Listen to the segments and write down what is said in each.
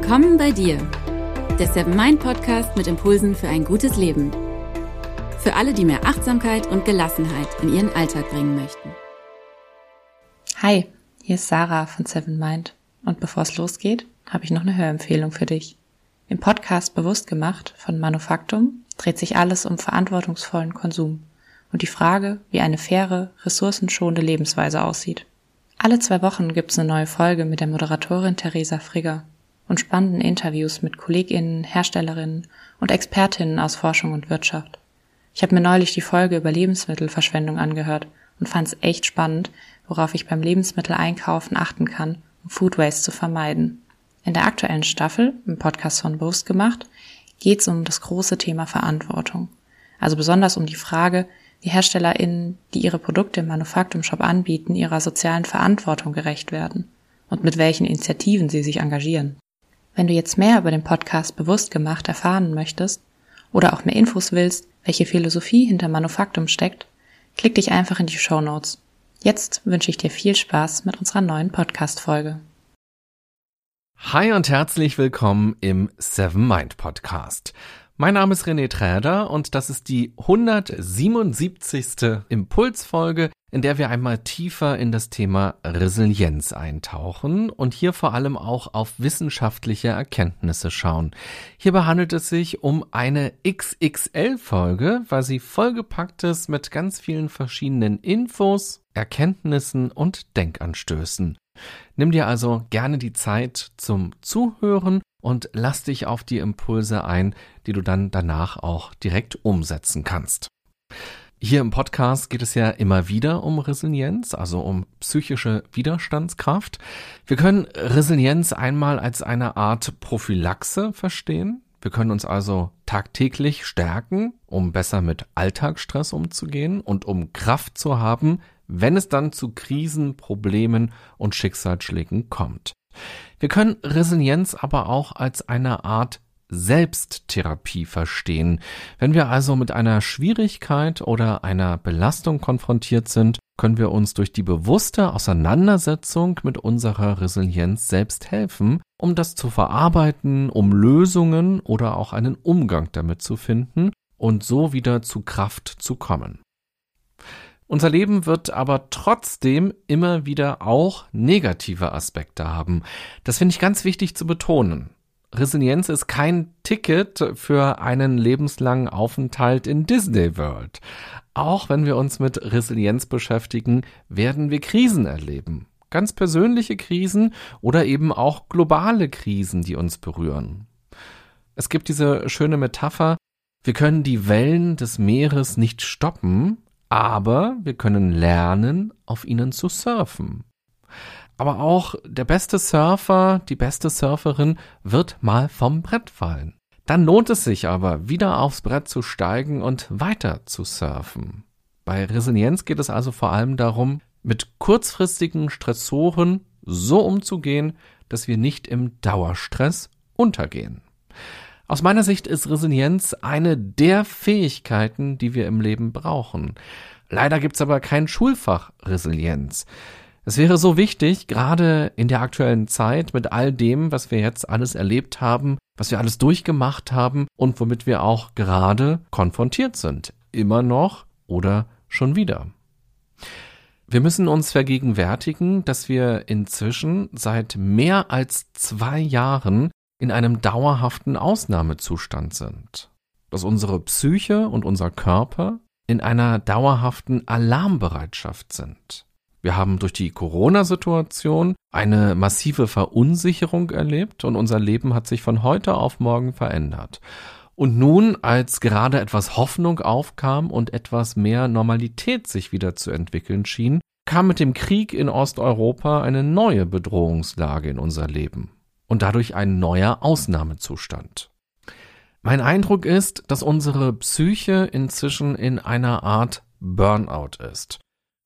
Willkommen bei dir, der Seven Mind Podcast mit Impulsen für ein gutes Leben. Für alle, die mehr Achtsamkeit und Gelassenheit in ihren Alltag bringen möchten. Hi, hier ist Sarah von Seven Mind. Und bevor es losgeht, habe ich noch eine Hörempfehlung für dich. Im Podcast Bewusst gemacht von Manufaktum dreht sich alles um verantwortungsvollen Konsum und die Frage, wie eine faire, ressourcenschonende Lebensweise aussieht. Alle zwei Wochen gibt es eine neue Folge mit der Moderatorin Theresa Frigger und spannenden Interviews mit KollegInnen, Herstellerinnen und Expertinnen aus Forschung und Wirtschaft. Ich habe mir neulich die Folge über Lebensmittelverschwendung angehört und fand es echt spannend, worauf ich beim Lebensmitteleinkaufen achten kann, um Food Waste zu vermeiden. In der aktuellen Staffel, im Podcast von Boast gemacht, geht es um das große Thema Verantwortung. Also besonders um die Frage, wie HerstellerInnen, die ihre Produkte im Manufaktum-Shop anbieten, ihrer sozialen Verantwortung gerecht werden und mit welchen Initiativen sie sich engagieren. Wenn du jetzt mehr über den Podcast bewusst gemacht erfahren möchtest oder auch mehr Infos willst, welche Philosophie hinter Manufaktum steckt, klick dich einfach in die Show Notes. Jetzt wünsche ich dir viel Spaß mit unserer neuen Podcast-Folge. Hi und herzlich willkommen im Seven Mind Podcast. Mein Name ist René Träder und das ist die 177. Impulsfolge, in der wir einmal tiefer in das Thema Resilienz eintauchen und hier vor allem auch auf wissenschaftliche Erkenntnisse schauen. Hierbei handelt es sich um eine XXL-Folge, weil sie vollgepackt ist mit ganz vielen verschiedenen Infos, Erkenntnissen und Denkanstößen. Nimm dir also gerne die Zeit zum Zuhören und lass dich auf die Impulse ein, die du dann danach auch direkt umsetzen kannst. Hier im Podcast geht es ja immer wieder um Resilienz, also um psychische Widerstandskraft. Wir können Resilienz einmal als eine Art Prophylaxe verstehen. Wir können uns also tagtäglich stärken, um besser mit Alltagsstress umzugehen und um Kraft zu haben, wenn es dann zu Krisen, Problemen und Schicksalsschlägen kommt. Wir können Resilienz aber auch als eine Art Selbsttherapie verstehen. Wenn wir also mit einer Schwierigkeit oder einer Belastung konfrontiert sind, können wir uns durch die bewusste Auseinandersetzung mit unserer Resilienz selbst helfen, um das zu verarbeiten, um Lösungen oder auch einen Umgang damit zu finden und so wieder zu Kraft zu kommen. Unser Leben wird aber trotzdem immer wieder auch negative Aspekte haben. Das finde ich ganz wichtig zu betonen. Resilienz ist kein Ticket für einen lebenslangen Aufenthalt in Disney World. Auch wenn wir uns mit Resilienz beschäftigen, werden wir Krisen erleben. Ganz persönliche Krisen oder eben auch globale Krisen, die uns berühren. Es gibt diese schöne Metapher, wir können die Wellen des Meeres nicht stoppen, aber wir können lernen, auf ihnen zu surfen. Aber auch der beste Surfer, die beste Surferin wird mal vom Brett fallen. Dann lohnt es sich aber, wieder aufs Brett zu steigen und weiter zu surfen. Bei Resilienz geht es also vor allem darum, mit kurzfristigen Stressoren so umzugehen, dass wir nicht im Dauerstress untergehen. Aus meiner Sicht ist Resilienz eine der Fähigkeiten, die wir im Leben brauchen. Leider gibt's aber kein Schulfach Resilienz. Es wäre so wichtig, gerade in der aktuellen Zeit mit all dem, was wir jetzt alles erlebt haben, was wir alles durchgemacht haben und womit wir auch gerade konfrontiert sind. Immer noch oder schon wieder. Wir müssen uns vergegenwärtigen, dass wir inzwischen seit mehr als zwei Jahren in einem dauerhaften Ausnahmezustand sind, dass unsere Psyche und unser Körper in einer dauerhaften Alarmbereitschaft sind. Wir haben durch die Corona-Situation eine massive Verunsicherung erlebt und unser Leben hat sich von heute auf morgen verändert. Und nun, als gerade etwas Hoffnung aufkam und etwas mehr Normalität sich wieder zu entwickeln schien, kam mit dem Krieg in Osteuropa eine neue Bedrohungslage in unser Leben und dadurch ein neuer Ausnahmezustand. Mein Eindruck ist, dass unsere Psyche inzwischen in einer Art Burnout ist.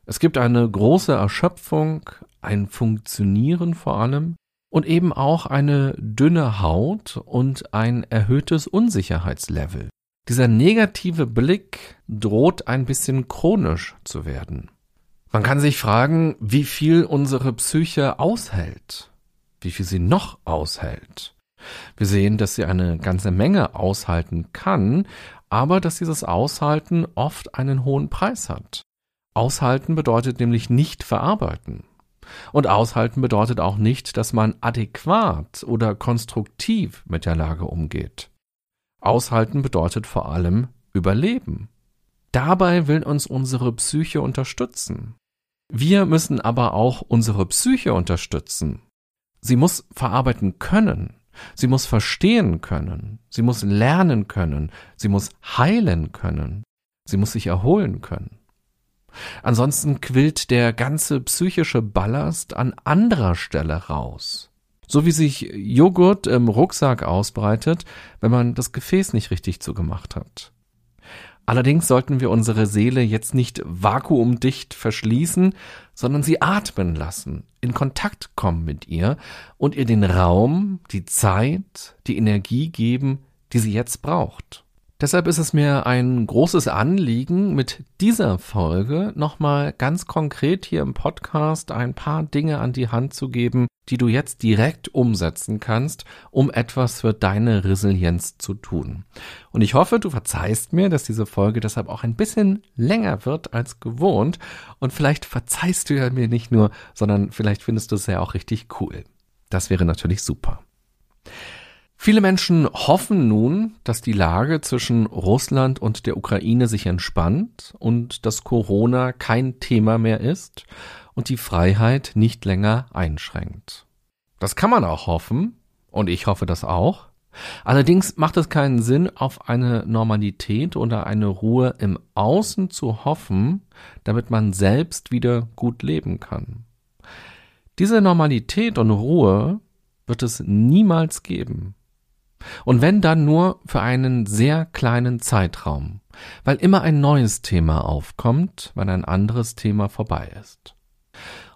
Es gibt eine große Erschöpfung, ein Funktionieren vor allem und eben auch eine dünne Haut und ein erhöhtes Unsicherheitslevel. Dieser negative Blick droht ein bisschen chronisch zu werden. Man kann sich fragen, wie viel unsere Psyche aushält wie viel sie noch aushält. Wir sehen, dass sie eine ganze Menge aushalten kann, aber dass dieses Aushalten oft einen hohen Preis hat. Aushalten bedeutet nämlich nicht verarbeiten. Und aushalten bedeutet auch nicht, dass man adäquat oder konstruktiv mit der Lage umgeht. Aushalten bedeutet vor allem Überleben. Dabei will uns unsere Psyche unterstützen. Wir müssen aber auch unsere Psyche unterstützen. Sie muss verarbeiten können. Sie muss verstehen können. Sie muss lernen können. Sie muss heilen können. Sie muss sich erholen können. Ansonsten quillt der ganze psychische Ballast an anderer Stelle raus. So wie sich Joghurt im Rucksack ausbreitet, wenn man das Gefäß nicht richtig zugemacht hat. Allerdings sollten wir unsere Seele jetzt nicht vakuumdicht verschließen, sondern sie atmen lassen, in Kontakt kommen mit ihr und ihr den Raum, die Zeit, die Energie geben, die sie jetzt braucht. Deshalb ist es mir ein großes Anliegen, mit dieser Folge nochmal ganz konkret hier im Podcast ein paar Dinge an die Hand zu geben, die du jetzt direkt umsetzen kannst, um etwas für deine Resilienz zu tun. Und ich hoffe, du verzeihst mir, dass diese Folge deshalb auch ein bisschen länger wird als gewohnt. Und vielleicht verzeihst du ja mir nicht nur, sondern vielleicht findest du es ja auch richtig cool. Das wäre natürlich super. Viele Menschen hoffen nun, dass die Lage zwischen Russland und der Ukraine sich entspannt und dass Corona kein Thema mehr ist und die Freiheit nicht länger einschränkt. Das kann man auch hoffen, und ich hoffe das auch. Allerdings macht es keinen Sinn, auf eine Normalität oder eine Ruhe im Außen zu hoffen, damit man selbst wieder gut leben kann. Diese Normalität und Ruhe wird es niemals geben. Und wenn dann nur für einen sehr kleinen Zeitraum, weil immer ein neues Thema aufkommt, wenn ein anderes Thema vorbei ist.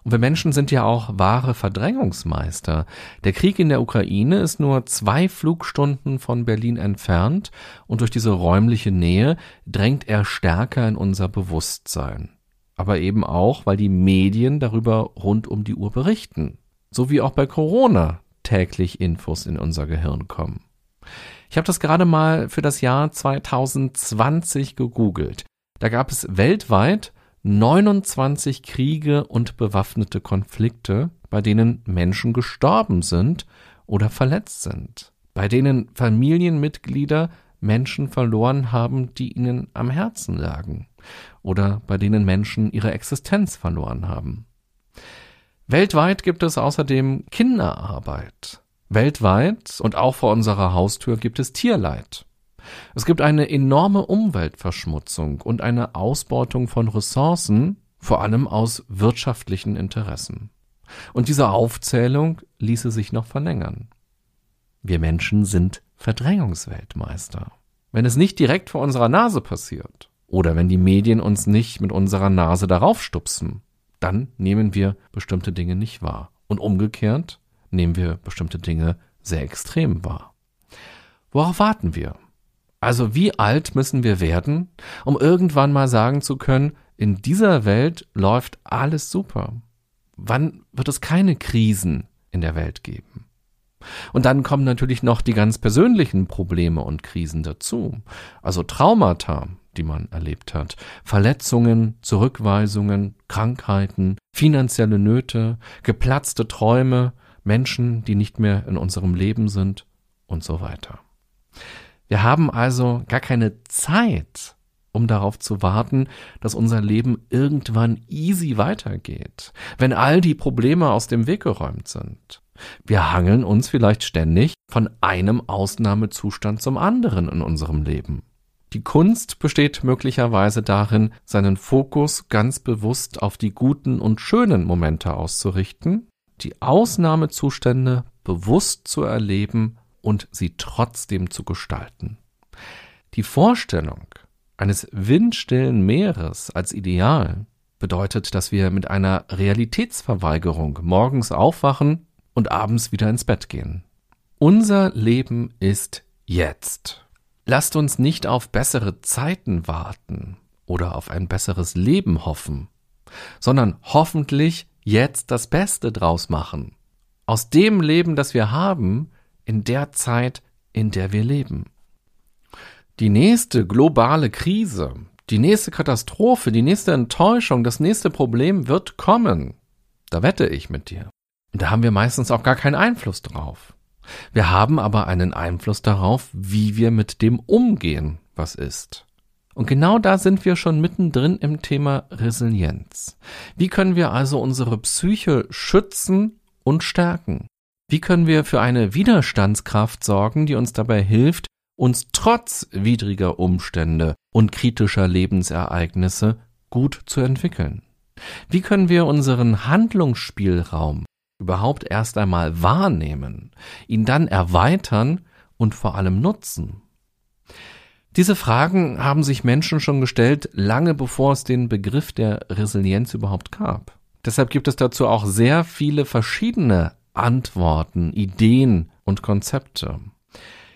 Und wir Menschen sind ja auch wahre Verdrängungsmeister. Der Krieg in der Ukraine ist nur zwei Flugstunden von Berlin entfernt und durch diese räumliche Nähe drängt er stärker in unser Bewusstsein. Aber eben auch, weil die Medien darüber rund um die Uhr berichten. So wie auch bei Corona täglich Infos in unser Gehirn kommen. Ich habe das gerade mal für das Jahr 2020 gegoogelt. Da gab es weltweit 29 Kriege und bewaffnete Konflikte, bei denen Menschen gestorben sind oder verletzt sind, bei denen Familienmitglieder Menschen verloren haben, die ihnen am Herzen lagen, oder bei denen Menschen ihre Existenz verloren haben. Weltweit gibt es außerdem Kinderarbeit, Weltweit und auch vor unserer Haustür gibt es Tierleid. Es gibt eine enorme Umweltverschmutzung und eine Ausbeutung von Ressourcen, vor allem aus wirtschaftlichen Interessen. Und diese Aufzählung ließe sich noch verlängern. Wir Menschen sind Verdrängungsweltmeister. Wenn es nicht direkt vor unserer Nase passiert oder wenn die Medien uns nicht mit unserer Nase darauf stupsen, dann nehmen wir bestimmte Dinge nicht wahr. Und umgekehrt, nehmen wir bestimmte Dinge sehr extrem wahr. Worauf warten wir? Also wie alt müssen wir werden, um irgendwann mal sagen zu können, in dieser Welt läuft alles super? Wann wird es keine Krisen in der Welt geben? Und dann kommen natürlich noch die ganz persönlichen Probleme und Krisen dazu. Also Traumata, die man erlebt hat, Verletzungen, Zurückweisungen, Krankheiten, finanzielle Nöte, geplatzte Träume, Menschen, die nicht mehr in unserem Leben sind und so weiter. Wir haben also gar keine Zeit, um darauf zu warten, dass unser Leben irgendwann easy weitergeht, wenn all die Probleme aus dem Weg geräumt sind. Wir hangeln uns vielleicht ständig von einem Ausnahmezustand zum anderen in unserem Leben. Die Kunst besteht möglicherweise darin, seinen Fokus ganz bewusst auf die guten und schönen Momente auszurichten die Ausnahmezustände bewusst zu erleben und sie trotzdem zu gestalten. Die Vorstellung eines windstillen Meeres als Ideal bedeutet, dass wir mit einer Realitätsverweigerung morgens aufwachen und abends wieder ins Bett gehen. Unser Leben ist jetzt. Lasst uns nicht auf bessere Zeiten warten oder auf ein besseres Leben hoffen, sondern hoffentlich jetzt das Beste draus machen. Aus dem Leben, das wir haben, in der Zeit, in der wir leben. Die nächste globale Krise, die nächste Katastrophe, die nächste Enttäuschung, das nächste Problem wird kommen. Da wette ich mit dir. Und da haben wir meistens auch gar keinen Einfluss drauf. Wir haben aber einen Einfluss darauf, wie wir mit dem umgehen, was ist. Und genau da sind wir schon mittendrin im Thema Resilienz. Wie können wir also unsere Psyche schützen und stärken? Wie können wir für eine Widerstandskraft sorgen, die uns dabei hilft, uns trotz widriger Umstände und kritischer Lebensereignisse gut zu entwickeln? Wie können wir unseren Handlungsspielraum überhaupt erst einmal wahrnehmen, ihn dann erweitern und vor allem nutzen? Diese Fragen haben sich Menschen schon gestellt, lange bevor es den Begriff der Resilienz überhaupt gab. Deshalb gibt es dazu auch sehr viele verschiedene Antworten, Ideen und Konzepte.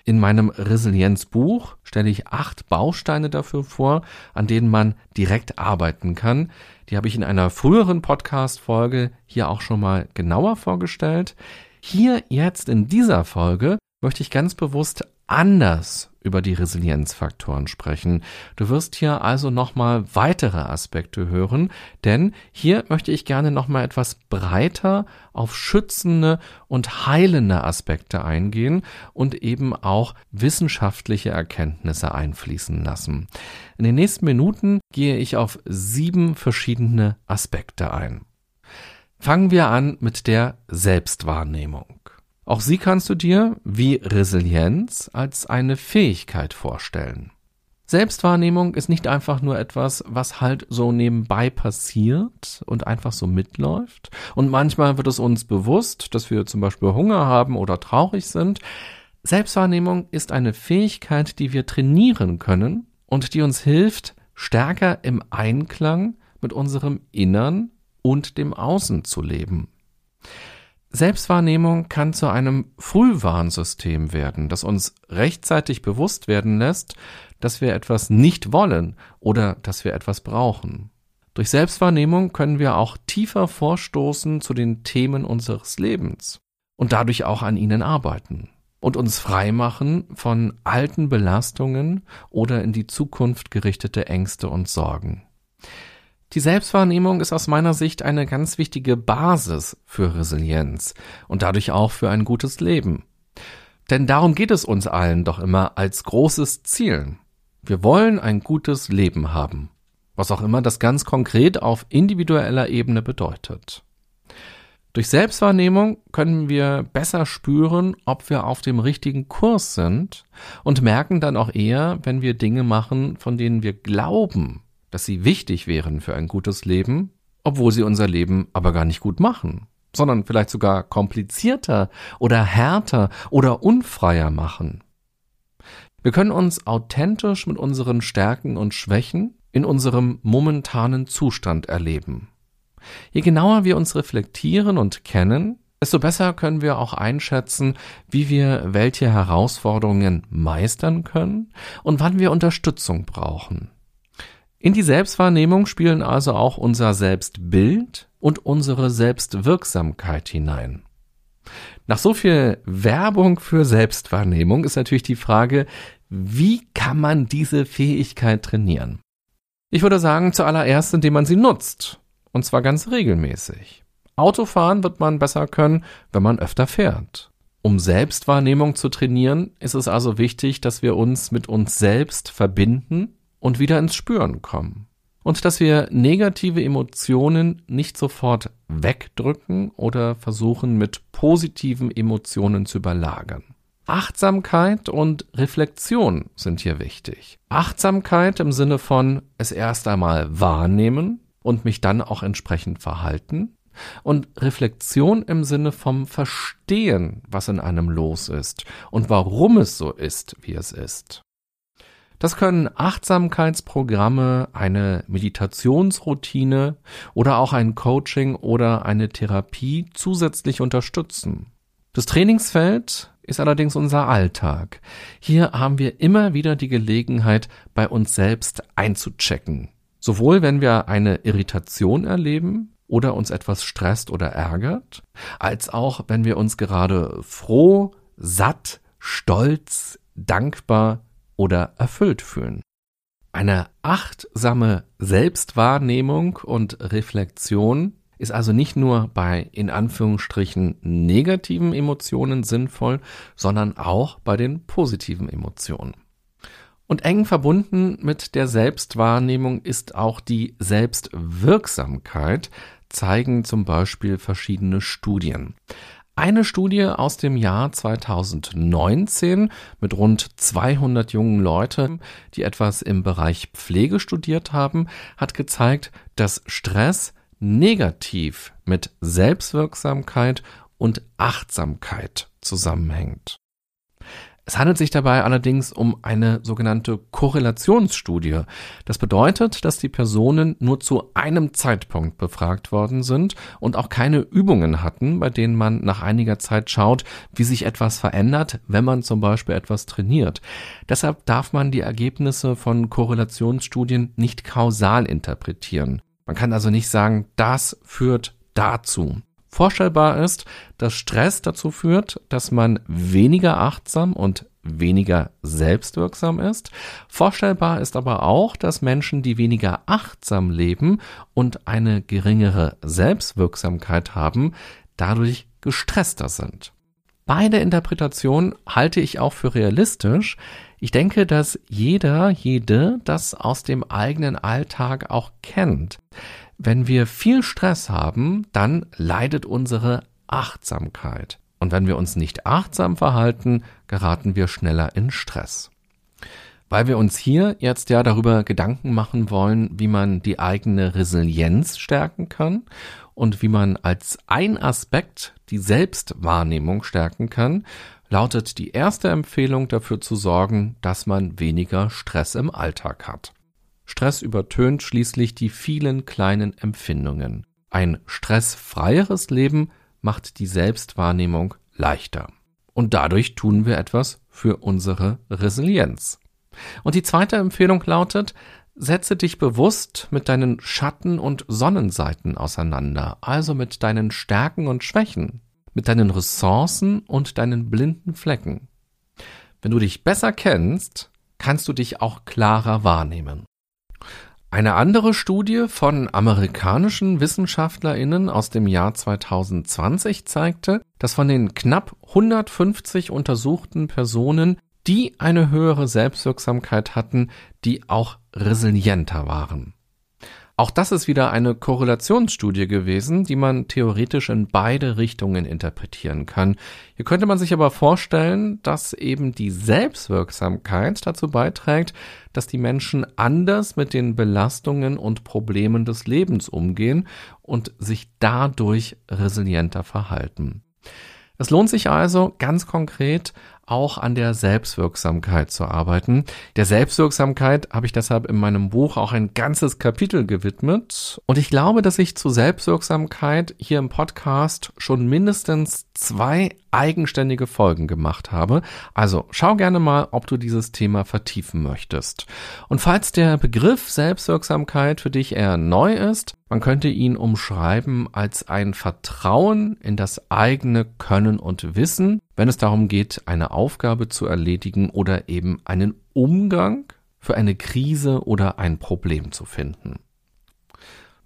In meinem Resilienzbuch stelle ich acht Bausteine dafür vor, an denen man direkt arbeiten kann. Die habe ich in einer früheren Podcast-Folge hier auch schon mal genauer vorgestellt. Hier jetzt in dieser Folge möchte ich ganz bewusst anders über die Resilienzfaktoren sprechen. Du wirst hier also nochmal weitere Aspekte hören, denn hier möchte ich gerne nochmal etwas breiter auf schützende und heilende Aspekte eingehen und eben auch wissenschaftliche Erkenntnisse einfließen lassen. In den nächsten Minuten gehe ich auf sieben verschiedene Aspekte ein. Fangen wir an mit der Selbstwahrnehmung. Auch sie kannst du dir, wie Resilienz, als eine Fähigkeit vorstellen. Selbstwahrnehmung ist nicht einfach nur etwas, was halt so nebenbei passiert und einfach so mitläuft. Und manchmal wird es uns bewusst, dass wir zum Beispiel Hunger haben oder traurig sind. Selbstwahrnehmung ist eine Fähigkeit, die wir trainieren können und die uns hilft, stärker im Einklang mit unserem Innern und dem Außen zu leben. Selbstwahrnehmung kann zu einem Frühwarnsystem werden, das uns rechtzeitig bewusst werden lässt, dass wir etwas nicht wollen oder dass wir etwas brauchen. Durch Selbstwahrnehmung können wir auch tiefer vorstoßen zu den Themen unseres Lebens und dadurch auch an ihnen arbeiten und uns freimachen von alten Belastungen oder in die Zukunft gerichtete Ängste und Sorgen. Die Selbstwahrnehmung ist aus meiner Sicht eine ganz wichtige Basis für Resilienz und dadurch auch für ein gutes Leben. Denn darum geht es uns allen doch immer als großes Ziel. Wir wollen ein gutes Leben haben, was auch immer das ganz konkret auf individueller Ebene bedeutet. Durch Selbstwahrnehmung können wir besser spüren, ob wir auf dem richtigen Kurs sind und merken dann auch eher, wenn wir Dinge machen, von denen wir glauben, dass sie wichtig wären für ein gutes Leben, obwohl sie unser Leben aber gar nicht gut machen, sondern vielleicht sogar komplizierter oder härter oder unfreier machen. Wir können uns authentisch mit unseren Stärken und Schwächen in unserem momentanen Zustand erleben. Je genauer wir uns reflektieren und kennen, desto besser können wir auch einschätzen, wie wir welche Herausforderungen meistern können und wann wir Unterstützung brauchen. In die Selbstwahrnehmung spielen also auch unser Selbstbild und unsere Selbstwirksamkeit hinein. Nach so viel Werbung für Selbstwahrnehmung ist natürlich die Frage, wie kann man diese Fähigkeit trainieren? Ich würde sagen, zuallererst, indem man sie nutzt. Und zwar ganz regelmäßig. Autofahren wird man besser können, wenn man öfter fährt. Um Selbstwahrnehmung zu trainieren, ist es also wichtig, dass wir uns mit uns selbst verbinden und wieder ins Spüren kommen. Und dass wir negative Emotionen nicht sofort wegdrücken oder versuchen mit positiven Emotionen zu überlagern. Achtsamkeit und Reflexion sind hier wichtig. Achtsamkeit im Sinne von es erst einmal wahrnehmen und mich dann auch entsprechend verhalten. Und Reflexion im Sinne vom Verstehen, was in einem los ist und warum es so ist, wie es ist. Das können Achtsamkeitsprogramme, eine Meditationsroutine oder auch ein Coaching oder eine Therapie zusätzlich unterstützen. Das Trainingsfeld ist allerdings unser Alltag. Hier haben wir immer wieder die Gelegenheit, bei uns selbst einzuchecken. Sowohl wenn wir eine Irritation erleben oder uns etwas stresst oder ärgert, als auch wenn wir uns gerade froh, satt, stolz, dankbar oder erfüllt fühlen. Eine achtsame Selbstwahrnehmung und Reflexion ist also nicht nur bei in Anführungsstrichen negativen Emotionen sinnvoll, sondern auch bei den positiven Emotionen. Und eng verbunden mit der Selbstwahrnehmung ist auch die Selbstwirksamkeit, zeigen zum Beispiel verschiedene Studien. Eine Studie aus dem Jahr 2019 mit rund 200 jungen Leuten, die etwas im Bereich Pflege studiert haben, hat gezeigt, dass Stress negativ mit Selbstwirksamkeit und Achtsamkeit zusammenhängt. Es handelt sich dabei allerdings um eine sogenannte Korrelationsstudie. Das bedeutet, dass die Personen nur zu einem Zeitpunkt befragt worden sind und auch keine Übungen hatten, bei denen man nach einiger Zeit schaut, wie sich etwas verändert, wenn man zum Beispiel etwas trainiert. Deshalb darf man die Ergebnisse von Korrelationsstudien nicht kausal interpretieren. Man kann also nicht sagen, das führt dazu. Vorstellbar ist, dass Stress dazu führt, dass man weniger achtsam und weniger selbstwirksam ist. Vorstellbar ist aber auch, dass Menschen, die weniger achtsam leben und eine geringere Selbstwirksamkeit haben, dadurch gestresster sind. Beide Interpretationen halte ich auch für realistisch. Ich denke, dass jeder, jede das aus dem eigenen Alltag auch kennt. Wenn wir viel Stress haben, dann leidet unsere Achtsamkeit. Und wenn wir uns nicht achtsam verhalten, geraten wir schneller in Stress. Weil wir uns hier jetzt ja darüber Gedanken machen wollen, wie man die eigene Resilienz stärken kann und wie man als ein Aspekt die Selbstwahrnehmung stärken kann, lautet die erste Empfehlung dafür zu sorgen, dass man weniger Stress im Alltag hat. Stress übertönt schließlich die vielen kleinen Empfindungen. Ein stressfreieres Leben macht die Selbstwahrnehmung leichter. Und dadurch tun wir etwas für unsere Resilienz. Und die zweite Empfehlung lautet, setze dich bewusst mit deinen Schatten- und Sonnenseiten auseinander, also mit deinen Stärken und Schwächen, mit deinen Ressourcen und deinen blinden Flecken. Wenn du dich besser kennst, kannst du dich auch klarer wahrnehmen. Eine andere Studie von amerikanischen Wissenschaftlerinnen aus dem Jahr 2020 zeigte, dass von den knapp 150 untersuchten Personen, die eine höhere Selbstwirksamkeit hatten, die auch resilienter waren. Auch das ist wieder eine Korrelationsstudie gewesen, die man theoretisch in beide Richtungen interpretieren kann. Hier könnte man sich aber vorstellen, dass eben die Selbstwirksamkeit dazu beiträgt, dass die Menschen anders mit den Belastungen und Problemen des Lebens umgehen und sich dadurch resilienter verhalten. Es lohnt sich also ganz konkret auch an der Selbstwirksamkeit zu arbeiten. Der Selbstwirksamkeit habe ich deshalb in meinem Buch auch ein ganzes Kapitel gewidmet. Und ich glaube, dass ich zu Selbstwirksamkeit hier im Podcast schon mindestens zwei eigenständige Folgen gemacht habe. Also schau gerne mal, ob du dieses Thema vertiefen möchtest. Und falls der Begriff Selbstwirksamkeit für dich eher neu ist, man könnte ihn umschreiben als ein Vertrauen in das eigene Können und Wissen, wenn es darum geht, eine Aufgabe zu erledigen oder eben einen Umgang für eine Krise oder ein Problem zu finden.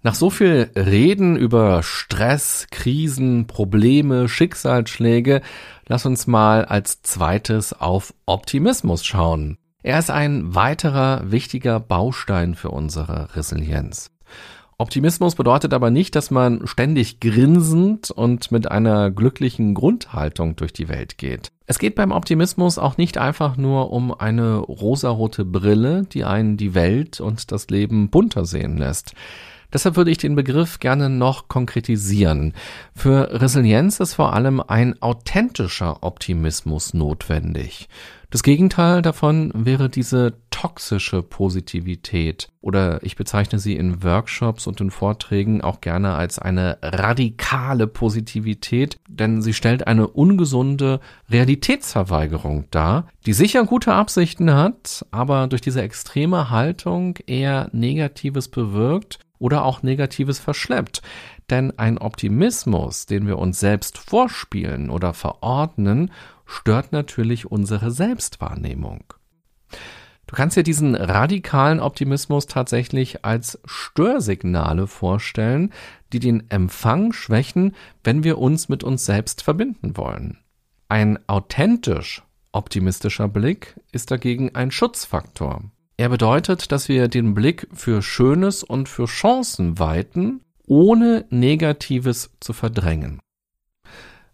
Nach so viel Reden über Stress, Krisen, Probleme, Schicksalsschläge, lass uns mal als zweites auf Optimismus schauen. Er ist ein weiterer wichtiger Baustein für unsere Resilienz. Optimismus bedeutet aber nicht, dass man ständig grinsend und mit einer glücklichen Grundhaltung durch die Welt geht. Es geht beim Optimismus auch nicht einfach nur um eine rosarote Brille, die einen die Welt und das Leben bunter sehen lässt. Deshalb würde ich den Begriff gerne noch konkretisieren. Für Resilienz ist vor allem ein authentischer Optimismus notwendig. Das Gegenteil davon wäre diese toxische Positivität oder ich bezeichne sie in Workshops und in Vorträgen auch gerne als eine radikale Positivität, denn sie stellt eine ungesunde Realitätsverweigerung dar, die sicher gute Absichten hat, aber durch diese extreme Haltung eher Negatives bewirkt oder auch Negatives verschleppt. Denn ein Optimismus, den wir uns selbst vorspielen oder verordnen, stört natürlich unsere Selbstwahrnehmung. Du kannst dir diesen radikalen Optimismus tatsächlich als Störsignale vorstellen, die den Empfang schwächen, wenn wir uns mit uns selbst verbinden wollen. Ein authentisch optimistischer Blick ist dagegen ein Schutzfaktor. Er bedeutet, dass wir den Blick für Schönes und für Chancen weiten, ohne Negatives zu verdrängen.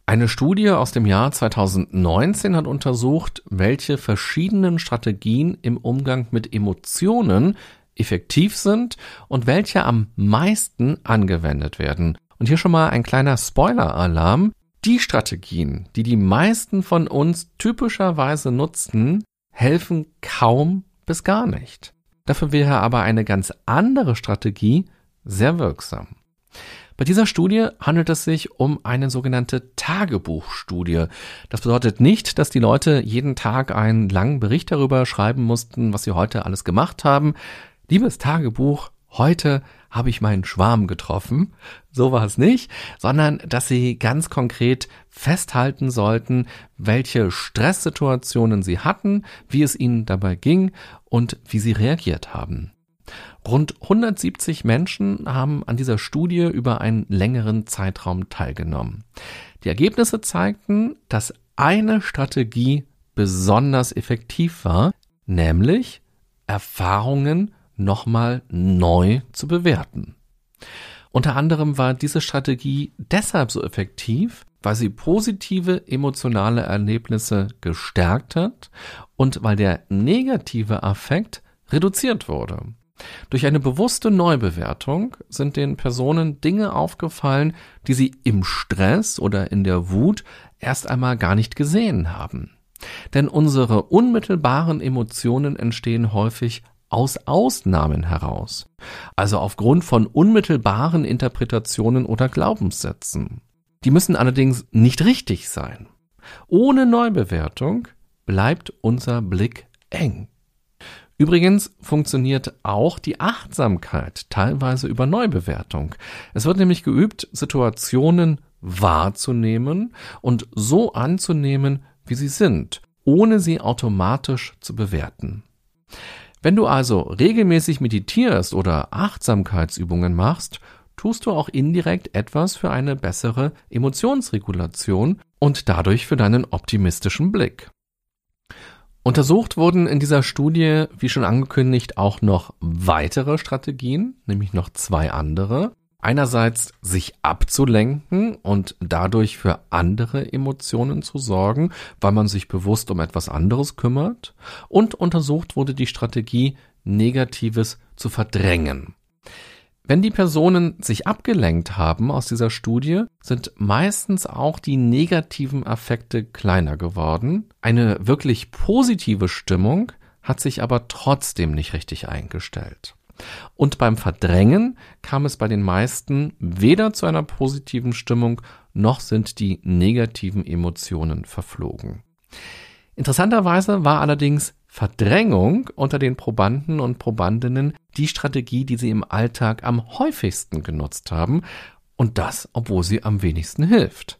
Eine Studie aus dem Jahr 2019 hat untersucht, welche verschiedenen Strategien im Umgang mit Emotionen effektiv sind und welche am meisten angewendet werden. Und hier schon mal ein kleiner Spoiler-Alarm. Die Strategien, die die meisten von uns typischerweise nutzen, helfen kaum bis gar nicht. Dafür wäre aber eine ganz andere Strategie sehr wirksam. Bei dieser Studie handelt es sich um eine sogenannte Tagebuchstudie. Das bedeutet nicht, dass die Leute jeden Tag einen langen Bericht darüber schreiben mussten, was sie heute alles gemacht haben. Liebes Tagebuch, heute habe ich meinen Schwarm getroffen. So war es nicht, sondern dass sie ganz konkret festhalten sollten, welche Stresssituationen sie hatten, wie es ihnen dabei ging und wie sie reagiert haben. Rund 170 Menschen haben an dieser Studie über einen längeren Zeitraum teilgenommen. Die Ergebnisse zeigten, dass eine Strategie besonders effektiv war, nämlich Erfahrungen nochmal neu zu bewerten. Unter anderem war diese Strategie deshalb so effektiv, weil sie positive emotionale Erlebnisse gestärkt hat und weil der negative Affekt reduziert wurde. Durch eine bewusste Neubewertung sind den Personen Dinge aufgefallen, die sie im Stress oder in der Wut erst einmal gar nicht gesehen haben. Denn unsere unmittelbaren Emotionen entstehen häufig aus Ausnahmen heraus, also aufgrund von unmittelbaren Interpretationen oder Glaubenssätzen. Die müssen allerdings nicht richtig sein. Ohne Neubewertung bleibt unser Blick eng. Übrigens funktioniert auch die Achtsamkeit teilweise über Neubewertung. Es wird nämlich geübt, Situationen wahrzunehmen und so anzunehmen, wie sie sind, ohne sie automatisch zu bewerten. Wenn du also regelmäßig meditierst oder Achtsamkeitsübungen machst, tust du auch indirekt etwas für eine bessere Emotionsregulation und dadurch für deinen optimistischen Blick. Untersucht wurden in dieser Studie, wie schon angekündigt, auch noch weitere Strategien, nämlich noch zwei andere. Einerseits sich abzulenken und dadurch für andere Emotionen zu sorgen, weil man sich bewusst um etwas anderes kümmert. Und untersucht wurde die Strategie, Negatives zu verdrängen. Wenn die Personen sich abgelenkt haben aus dieser Studie, sind meistens auch die negativen Affekte kleiner geworden. Eine wirklich positive Stimmung hat sich aber trotzdem nicht richtig eingestellt. Und beim Verdrängen kam es bei den meisten weder zu einer positiven Stimmung, noch sind die negativen Emotionen verflogen. Interessanterweise war allerdings Verdrängung unter den Probanden und Probandinnen die Strategie, die sie im Alltag am häufigsten genutzt haben, und das, obwohl sie am wenigsten hilft.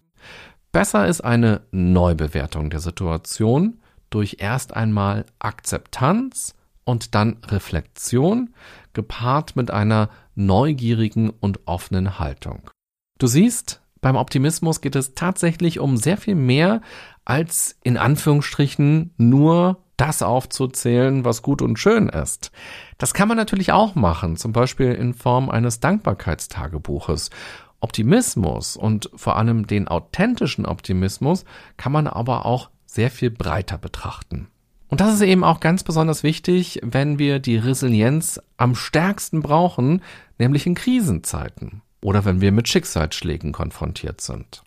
Besser ist eine Neubewertung der Situation durch erst einmal Akzeptanz und dann Reflexion, gepaart mit einer neugierigen und offenen Haltung. Du siehst, beim Optimismus geht es tatsächlich um sehr viel mehr als in Anführungsstrichen nur das aufzuzählen, was gut und schön ist. Das kann man natürlich auch machen, zum Beispiel in Form eines Dankbarkeitstagebuches. Optimismus und vor allem den authentischen Optimismus kann man aber auch sehr viel breiter betrachten. Und das ist eben auch ganz besonders wichtig, wenn wir die Resilienz am stärksten brauchen, nämlich in Krisenzeiten oder wenn wir mit Schicksalsschlägen konfrontiert sind.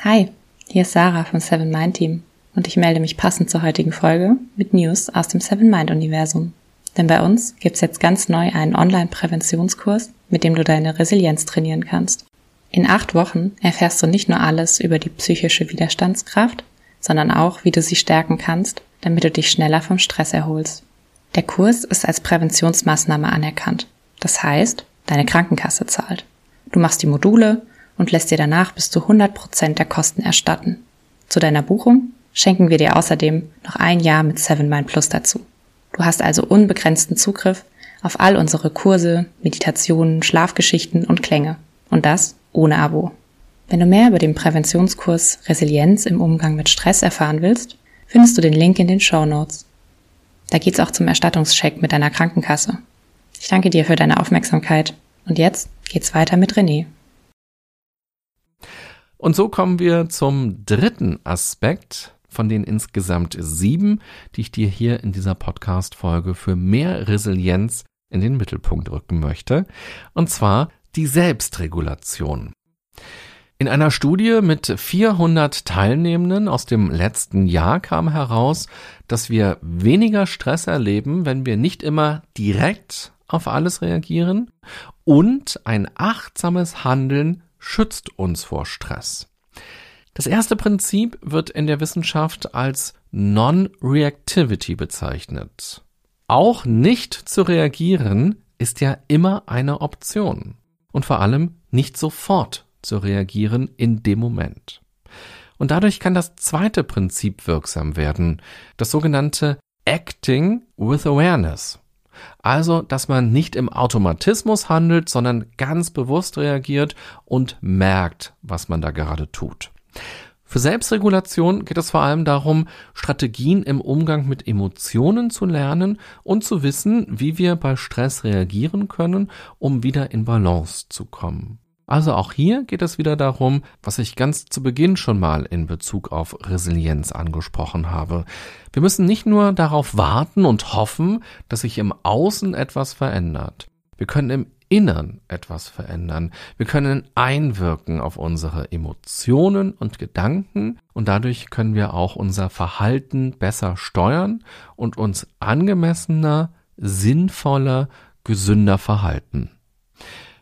Hi, hier ist Sarah vom Seven Mind Team und ich melde mich passend zur heutigen Folge mit News aus dem Seven Mind Universum. Denn bei uns gibt's jetzt ganz neu einen Online-Präventionskurs, mit dem du deine Resilienz trainieren kannst. In acht Wochen erfährst du nicht nur alles über die psychische Widerstandskraft, sondern auch, wie du sie stärken kannst, damit du dich schneller vom Stress erholst. Der Kurs ist als Präventionsmaßnahme anerkannt. Das heißt, deine Krankenkasse zahlt. Du machst die Module und lässt dir danach bis zu 100 Prozent der Kosten erstatten. Zu deiner Buchung schenken wir dir außerdem noch ein Jahr mit 7 Mind Plus dazu. Du hast also unbegrenzten Zugriff auf all unsere Kurse, Meditationen, Schlafgeschichten und Klänge. Und das ohne Abo. Wenn du mehr über den Präventionskurs Resilienz im Umgang mit Stress erfahren willst, findest du den Link in den Show Notes. Da geht's auch zum Erstattungscheck mit deiner Krankenkasse. Ich danke dir für deine Aufmerksamkeit. Und jetzt geht's weiter mit René. Und so kommen wir zum dritten Aspekt von den insgesamt sieben, die ich dir hier in dieser Podcast-Folge für mehr Resilienz in den Mittelpunkt rücken möchte. Und zwar die Selbstregulation. In einer Studie mit 400 Teilnehmenden aus dem letzten Jahr kam heraus, dass wir weniger Stress erleben, wenn wir nicht immer direkt auf alles reagieren und ein achtsames Handeln schützt uns vor Stress. Das erste Prinzip wird in der Wissenschaft als Non-Reactivity bezeichnet. Auch nicht zu reagieren ist ja immer eine Option. Und vor allem nicht sofort zu reagieren in dem Moment. Und dadurch kann das zweite Prinzip wirksam werden, das sogenannte Acting with Awareness. Also, dass man nicht im Automatismus handelt, sondern ganz bewusst reagiert und merkt, was man da gerade tut. Für Selbstregulation geht es vor allem darum, Strategien im Umgang mit Emotionen zu lernen und zu wissen, wie wir bei Stress reagieren können, um wieder in Balance zu kommen. Also auch hier geht es wieder darum, was ich ganz zu Beginn schon mal in Bezug auf Resilienz angesprochen habe. Wir müssen nicht nur darauf warten und hoffen, dass sich im Außen etwas verändert. Wir können im Innern etwas verändern. Wir können einwirken auf unsere Emotionen und Gedanken und dadurch können wir auch unser Verhalten besser steuern und uns angemessener, sinnvoller, gesünder verhalten.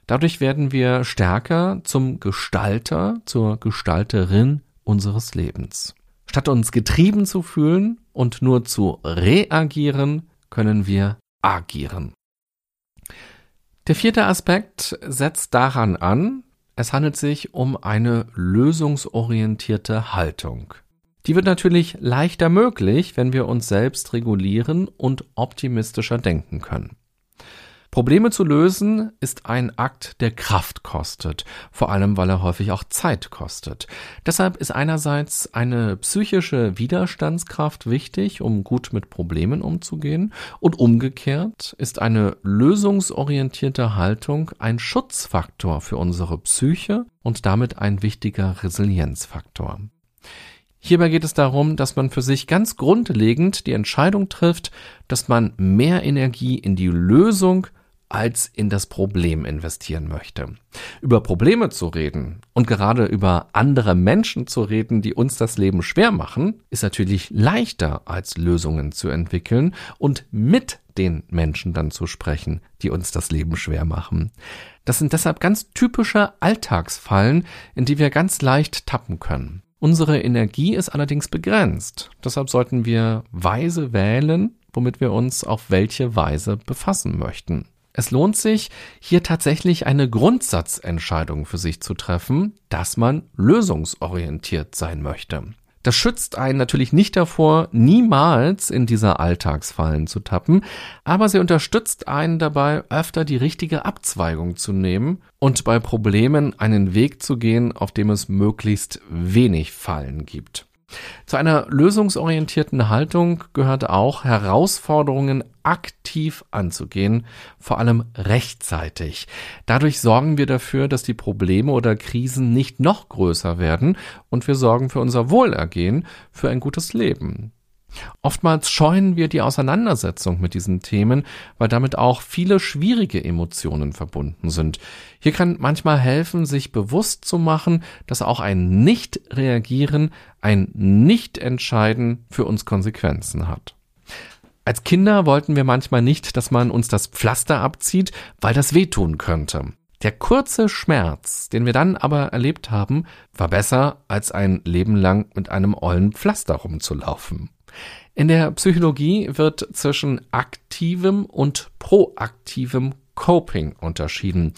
Dadurch werden wir stärker zum Gestalter, zur Gestalterin unseres Lebens. Statt uns getrieben zu fühlen und nur zu reagieren, können wir agieren. Der vierte Aspekt setzt daran an, es handelt sich um eine lösungsorientierte Haltung. Die wird natürlich leichter möglich, wenn wir uns selbst regulieren und optimistischer denken können. Probleme zu lösen ist ein Akt, der Kraft kostet, vor allem weil er häufig auch Zeit kostet. Deshalb ist einerseits eine psychische Widerstandskraft wichtig, um gut mit Problemen umzugehen, und umgekehrt ist eine lösungsorientierte Haltung ein Schutzfaktor für unsere Psyche und damit ein wichtiger Resilienzfaktor. Hierbei geht es darum, dass man für sich ganz grundlegend die Entscheidung trifft, dass man mehr Energie in die Lösung als in das Problem investieren möchte. Über Probleme zu reden und gerade über andere Menschen zu reden, die uns das Leben schwer machen, ist natürlich leichter als Lösungen zu entwickeln und mit den Menschen dann zu sprechen, die uns das Leben schwer machen. Das sind deshalb ganz typische Alltagsfallen, in die wir ganz leicht tappen können. Unsere Energie ist allerdings begrenzt. Deshalb sollten wir weise wählen, womit wir uns auf welche Weise befassen möchten. Es lohnt sich, hier tatsächlich eine Grundsatzentscheidung für sich zu treffen, dass man lösungsorientiert sein möchte. Das schützt einen natürlich nicht davor, niemals in dieser Alltagsfallen zu tappen, aber sie unterstützt einen dabei, öfter die richtige Abzweigung zu nehmen und bei Problemen einen Weg zu gehen, auf dem es möglichst wenig Fallen gibt. Zu einer lösungsorientierten Haltung gehört auch, Herausforderungen aktiv anzugehen, vor allem rechtzeitig. Dadurch sorgen wir dafür, dass die Probleme oder Krisen nicht noch größer werden und wir sorgen für unser Wohlergehen, für ein gutes Leben. Oftmals scheuen wir die Auseinandersetzung mit diesen Themen, weil damit auch viele schwierige Emotionen verbunden sind. Hier kann manchmal helfen, sich bewusst zu machen, dass auch ein Nicht-Reagieren, ein Nicht-Entscheiden für uns Konsequenzen hat. Als Kinder wollten wir manchmal nicht, dass man uns das Pflaster abzieht, weil das wehtun könnte. Der kurze Schmerz, den wir dann aber erlebt haben, war besser, als ein Leben lang mit einem ollen Pflaster rumzulaufen. In der Psychologie wird zwischen aktivem und proaktivem Coping unterschieden.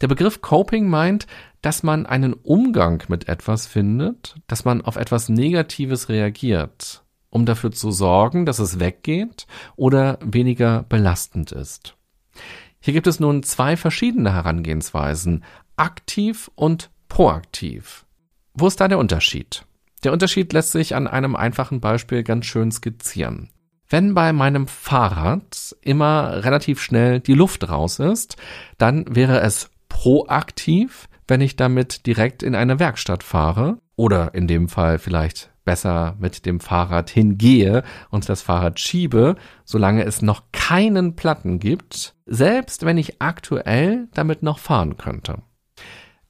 Der Begriff Coping meint, dass man einen Umgang mit etwas findet, dass man auf etwas Negatives reagiert, um dafür zu sorgen, dass es weggeht oder weniger belastend ist. Hier gibt es nun zwei verschiedene Herangehensweisen, aktiv und proaktiv. Wo ist da der Unterschied? Der Unterschied lässt sich an einem einfachen Beispiel ganz schön skizzieren. Wenn bei meinem Fahrrad immer relativ schnell die Luft raus ist, dann wäre es proaktiv, wenn ich damit direkt in eine Werkstatt fahre oder in dem Fall vielleicht besser mit dem Fahrrad hingehe und das Fahrrad schiebe, solange es noch keinen Platten gibt, selbst wenn ich aktuell damit noch fahren könnte.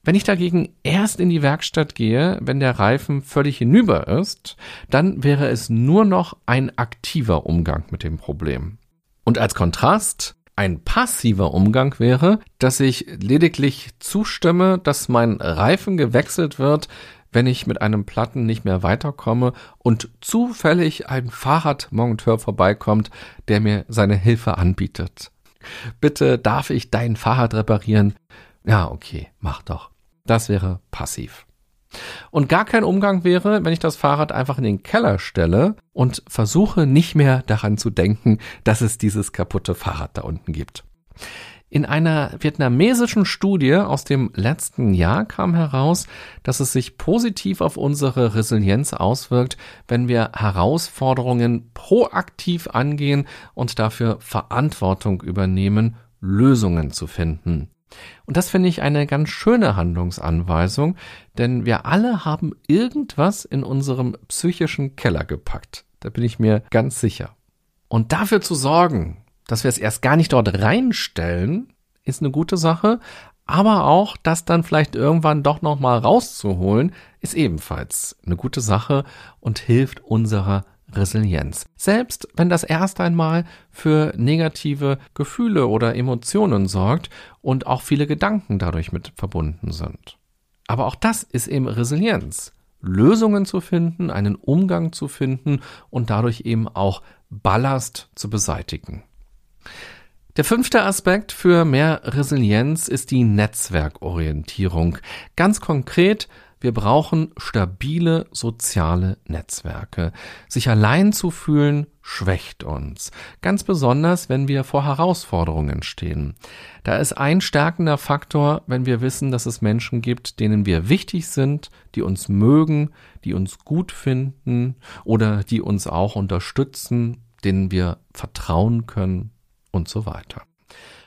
Wenn ich dagegen erst in die Werkstatt gehe, wenn der Reifen völlig hinüber ist, dann wäre es nur noch ein aktiver Umgang mit dem Problem. Und als Kontrast, ein passiver Umgang wäre, dass ich lediglich zustimme, dass mein Reifen gewechselt wird, wenn ich mit einem Platten nicht mehr weiterkomme und zufällig ein Fahrradmonteur vorbeikommt, der mir seine Hilfe anbietet. Bitte darf ich dein Fahrrad reparieren? Ja, okay, mach doch. Das wäre passiv. Und gar kein Umgang wäre, wenn ich das Fahrrad einfach in den Keller stelle und versuche nicht mehr daran zu denken, dass es dieses kaputte Fahrrad da unten gibt. In einer vietnamesischen Studie aus dem letzten Jahr kam heraus, dass es sich positiv auf unsere Resilienz auswirkt, wenn wir Herausforderungen proaktiv angehen und dafür Verantwortung übernehmen, Lösungen zu finden. Und das finde ich eine ganz schöne Handlungsanweisung, denn wir alle haben irgendwas in unserem psychischen Keller gepackt. Da bin ich mir ganz sicher. Und dafür zu sorgen, dass wir es erst gar nicht dort reinstellen, ist eine gute Sache, aber auch das dann vielleicht irgendwann doch noch mal rauszuholen, ist ebenfalls eine gute Sache und hilft unserer Resilienz. Selbst wenn das erst einmal für negative Gefühle oder Emotionen sorgt und auch viele Gedanken dadurch mit verbunden sind. Aber auch das ist eben Resilienz. Lösungen zu finden, einen Umgang zu finden und dadurch eben auch Ballast zu beseitigen. Der fünfte Aspekt für mehr Resilienz ist die Netzwerkorientierung. Ganz konkret wir brauchen stabile soziale Netzwerke. Sich allein zu fühlen, schwächt uns. Ganz besonders, wenn wir vor Herausforderungen stehen. Da ist ein stärkender Faktor, wenn wir wissen, dass es Menschen gibt, denen wir wichtig sind, die uns mögen, die uns gut finden oder die uns auch unterstützen, denen wir vertrauen können und so weiter.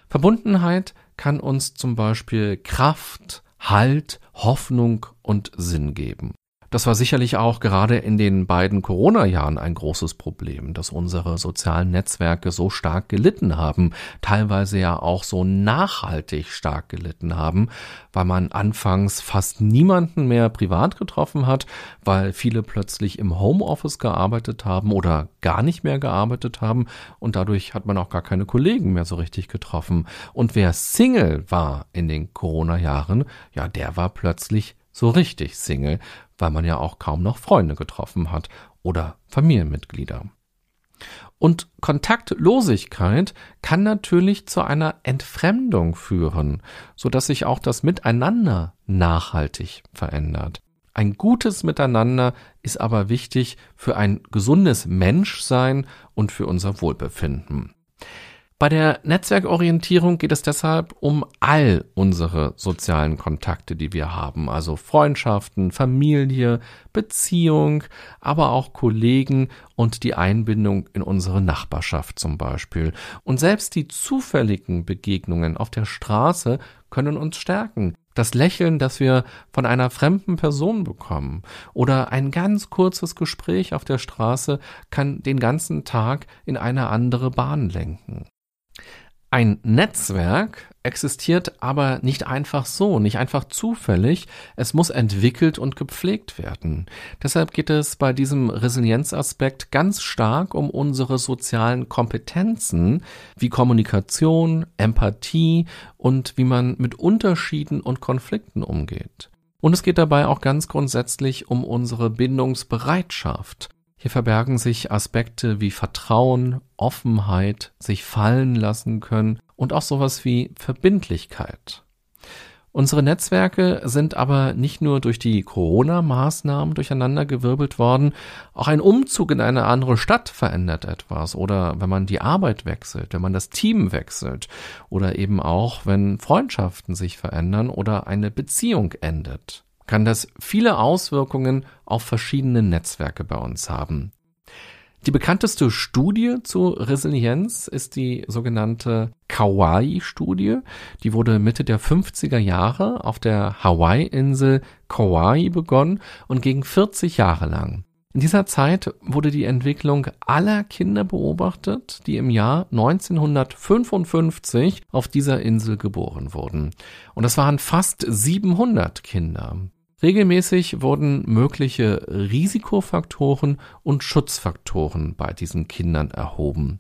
Verbundenheit kann uns zum Beispiel Kraft, Halt, Hoffnung und Sinn geben. Das war sicherlich auch gerade in den beiden Corona-Jahren ein großes Problem, dass unsere sozialen Netzwerke so stark gelitten haben, teilweise ja auch so nachhaltig stark gelitten haben, weil man anfangs fast niemanden mehr privat getroffen hat, weil viele plötzlich im Homeoffice gearbeitet haben oder gar nicht mehr gearbeitet haben und dadurch hat man auch gar keine Kollegen mehr so richtig getroffen. Und wer Single war in den Corona-Jahren, ja, der war plötzlich so richtig Single, weil man ja auch kaum noch Freunde getroffen hat oder Familienmitglieder. Und Kontaktlosigkeit kann natürlich zu einer Entfremdung führen, so dass sich auch das Miteinander nachhaltig verändert. Ein gutes Miteinander ist aber wichtig für ein gesundes Menschsein und für unser Wohlbefinden. Bei der Netzwerkorientierung geht es deshalb um all unsere sozialen Kontakte, die wir haben, also Freundschaften, Familie, Beziehung, aber auch Kollegen und die Einbindung in unsere Nachbarschaft zum Beispiel. Und selbst die zufälligen Begegnungen auf der Straße können uns stärken. Das Lächeln, das wir von einer fremden Person bekommen oder ein ganz kurzes Gespräch auf der Straße kann den ganzen Tag in eine andere Bahn lenken. Ein Netzwerk existiert aber nicht einfach so, nicht einfach zufällig. Es muss entwickelt und gepflegt werden. Deshalb geht es bei diesem Resilienzaspekt ganz stark um unsere sozialen Kompetenzen wie Kommunikation, Empathie und wie man mit Unterschieden und Konflikten umgeht. Und es geht dabei auch ganz grundsätzlich um unsere Bindungsbereitschaft. Hier verbergen sich Aspekte wie Vertrauen, Offenheit, sich fallen lassen können und auch sowas wie Verbindlichkeit. Unsere Netzwerke sind aber nicht nur durch die Corona-Maßnahmen durcheinandergewirbelt worden, auch ein Umzug in eine andere Stadt verändert etwas oder wenn man die Arbeit wechselt, wenn man das Team wechselt oder eben auch, wenn Freundschaften sich verändern oder eine Beziehung endet, kann das viele Auswirkungen auf verschiedene Netzwerke bei uns haben. Die bekannteste Studie zu Resilienz ist die sogenannte Kauai-Studie. Die wurde Mitte der 50er Jahre auf der Hawaii-Insel Kauai begonnen und ging 40 Jahre lang. In dieser Zeit wurde die Entwicklung aller Kinder beobachtet, die im Jahr 1955 auf dieser Insel geboren wurden. Und das waren fast 700 Kinder. Regelmäßig wurden mögliche Risikofaktoren und Schutzfaktoren bei diesen Kindern erhoben.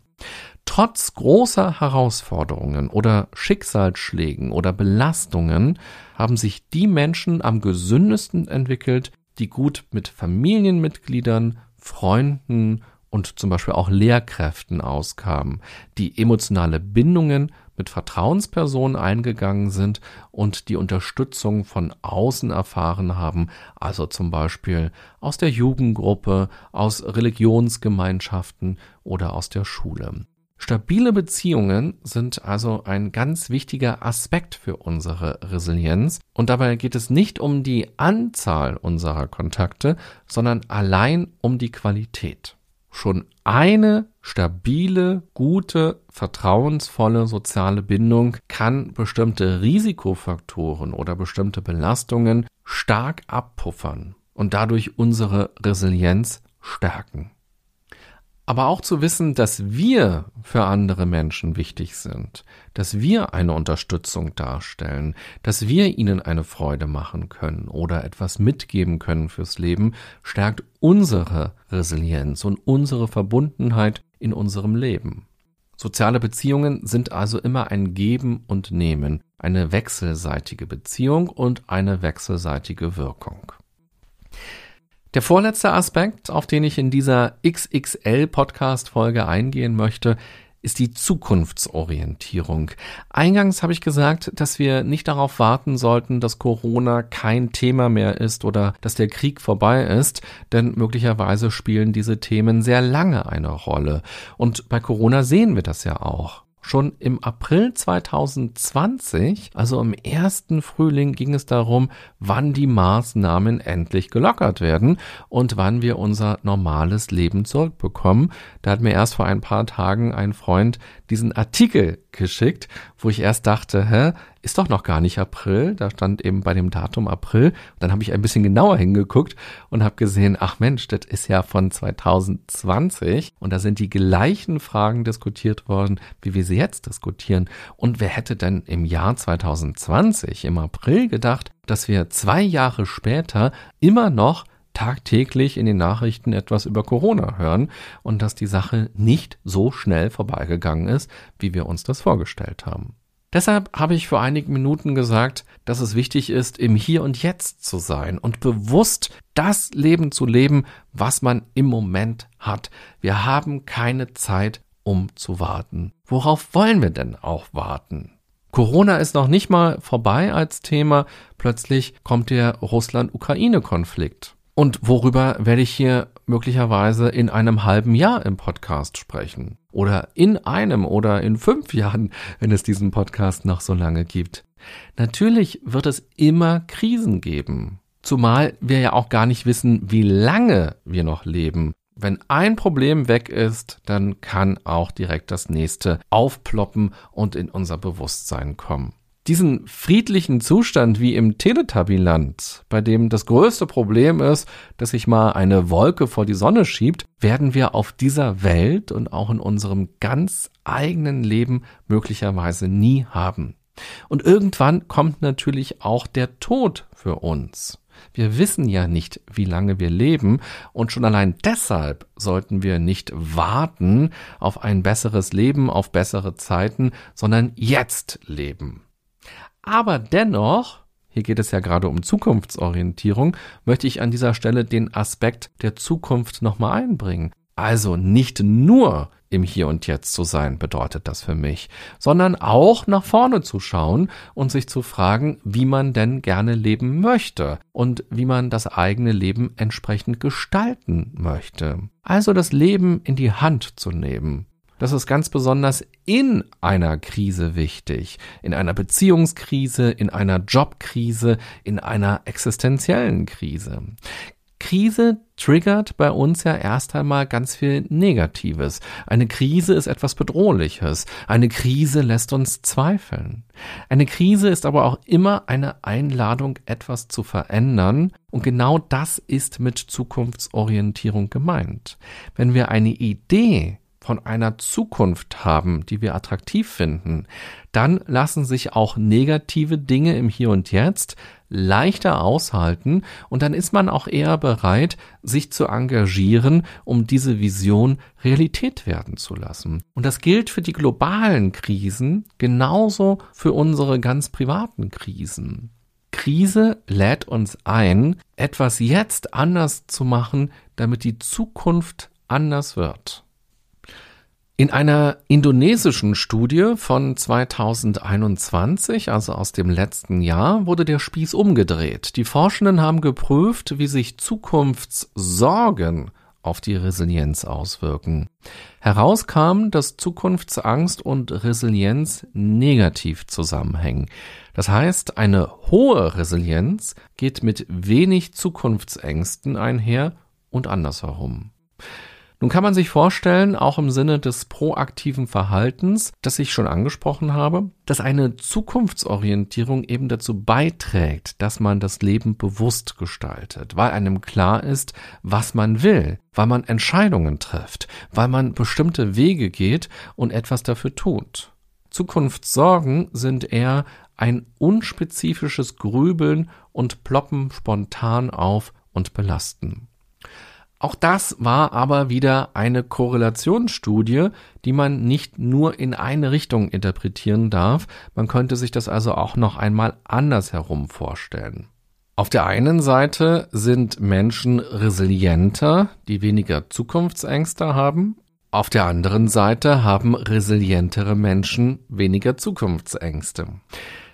Trotz großer Herausforderungen oder Schicksalsschlägen oder Belastungen haben sich die Menschen am gesündesten entwickelt, die gut mit Familienmitgliedern, Freunden und zum Beispiel auch Lehrkräften auskamen, die emotionale Bindungen mit Vertrauenspersonen eingegangen sind und die Unterstützung von außen erfahren haben, also zum Beispiel aus der Jugendgruppe, aus Religionsgemeinschaften oder aus der Schule. Stabile Beziehungen sind also ein ganz wichtiger Aspekt für unsere Resilienz und dabei geht es nicht um die Anzahl unserer Kontakte, sondern allein um die Qualität. Schon eine stabile, gute, vertrauensvolle soziale Bindung kann bestimmte Risikofaktoren oder bestimmte Belastungen stark abpuffern und dadurch unsere Resilienz stärken aber auch zu wissen, dass wir für andere Menschen wichtig sind, dass wir eine Unterstützung darstellen, dass wir ihnen eine Freude machen können oder etwas mitgeben können fürs Leben, stärkt unsere Resilienz und unsere Verbundenheit in unserem Leben. Soziale Beziehungen sind also immer ein Geben und Nehmen, eine wechselseitige Beziehung und eine wechselseitige Wirkung. Der vorletzte Aspekt, auf den ich in dieser XXL Podcast Folge eingehen möchte, ist die Zukunftsorientierung. Eingangs habe ich gesagt, dass wir nicht darauf warten sollten, dass Corona kein Thema mehr ist oder dass der Krieg vorbei ist, denn möglicherweise spielen diese Themen sehr lange eine Rolle. Und bei Corona sehen wir das ja auch. Schon im April 2020, also im ersten Frühling, ging es darum, wann die Maßnahmen endlich gelockert werden und wann wir unser normales Leben zurückbekommen. Da hat mir erst vor ein paar Tagen ein Freund diesen Artikel geschickt, wo ich erst dachte, hä, ist doch noch gar nicht April. Da stand eben bei dem Datum April. Dann habe ich ein bisschen genauer hingeguckt und habe gesehen, ach Mensch, das ist ja von 2020 und da sind die gleichen Fragen diskutiert worden, wie wir sie jetzt diskutieren. Und wer hätte denn im Jahr 2020, im April gedacht, dass wir zwei Jahre später immer noch tagtäglich in den Nachrichten etwas über Corona hören und dass die Sache nicht so schnell vorbeigegangen ist, wie wir uns das vorgestellt haben. Deshalb habe ich vor einigen Minuten gesagt, dass es wichtig ist, im Hier und Jetzt zu sein und bewusst das Leben zu leben, was man im Moment hat. Wir haben keine Zeit, um zu warten. Worauf wollen wir denn auch warten? Corona ist noch nicht mal vorbei als Thema. Plötzlich kommt der Russland-Ukraine-Konflikt. Und worüber werde ich hier möglicherweise in einem halben Jahr im Podcast sprechen? Oder in einem oder in fünf Jahren, wenn es diesen Podcast noch so lange gibt? Natürlich wird es immer Krisen geben. Zumal wir ja auch gar nicht wissen, wie lange wir noch leben. Wenn ein Problem weg ist, dann kann auch direkt das nächste aufploppen und in unser Bewusstsein kommen diesen friedlichen Zustand wie im Teletubbyland, bei dem das größte Problem ist, dass sich mal eine Wolke vor die Sonne schiebt, werden wir auf dieser Welt und auch in unserem ganz eigenen Leben möglicherweise nie haben. Und irgendwann kommt natürlich auch der Tod für uns. Wir wissen ja nicht, wie lange wir leben, und schon allein deshalb sollten wir nicht warten auf ein besseres Leben, auf bessere Zeiten, sondern jetzt leben. Aber dennoch, hier geht es ja gerade um Zukunftsorientierung, möchte ich an dieser Stelle den Aspekt der Zukunft nochmal einbringen. Also nicht nur im Hier und Jetzt zu sein, bedeutet das für mich, sondern auch nach vorne zu schauen und sich zu fragen, wie man denn gerne leben möchte und wie man das eigene Leben entsprechend gestalten möchte. Also das Leben in die Hand zu nehmen. Das ist ganz besonders in einer Krise wichtig. In einer Beziehungskrise, in einer Jobkrise, in einer existenziellen Krise. Krise triggert bei uns ja erst einmal ganz viel Negatives. Eine Krise ist etwas Bedrohliches. Eine Krise lässt uns zweifeln. Eine Krise ist aber auch immer eine Einladung, etwas zu verändern. Und genau das ist mit Zukunftsorientierung gemeint. Wenn wir eine Idee von einer Zukunft haben, die wir attraktiv finden, dann lassen sich auch negative Dinge im Hier und Jetzt leichter aushalten und dann ist man auch eher bereit, sich zu engagieren, um diese Vision Realität werden zu lassen. Und das gilt für die globalen Krisen genauso für unsere ganz privaten Krisen. Krise lädt uns ein, etwas jetzt anders zu machen, damit die Zukunft anders wird. In einer indonesischen Studie von 2021, also aus dem letzten Jahr, wurde der Spieß umgedreht. Die Forschenden haben geprüft, wie sich Zukunftssorgen auf die Resilienz auswirken. Herauskam, dass Zukunftsangst und Resilienz negativ zusammenhängen. Das heißt, eine hohe Resilienz geht mit wenig Zukunftsängsten einher und andersherum. Nun kann man sich vorstellen, auch im Sinne des proaktiven Verhaltens, das ich schon angesprochen habe, dass eine Zukunftsorientierung eben dazu beiträgt, dass man das Leben bewusst gestaltet, weil einem klar ist, was man will, weil man Entscheidungen trifft, weil man bestimmte Wege geht und etwas dafür tut. Zukunftssorgen sind eher ein unspezifisches Grübeln und ploppen spontan auf und belasten. Auch das war aber wieder eine Korrelationsstudie, die man nicht nur in eine Richtung interpretieren darf, man könnte sich das also auch noch einmal andersherum vorstellen. Auf der einen Seite sind Menschen resilienter, die weniger Zukunftsängste haben. Auf der anderen Seite haben resilientere Menschen weniger Zukunftsängste.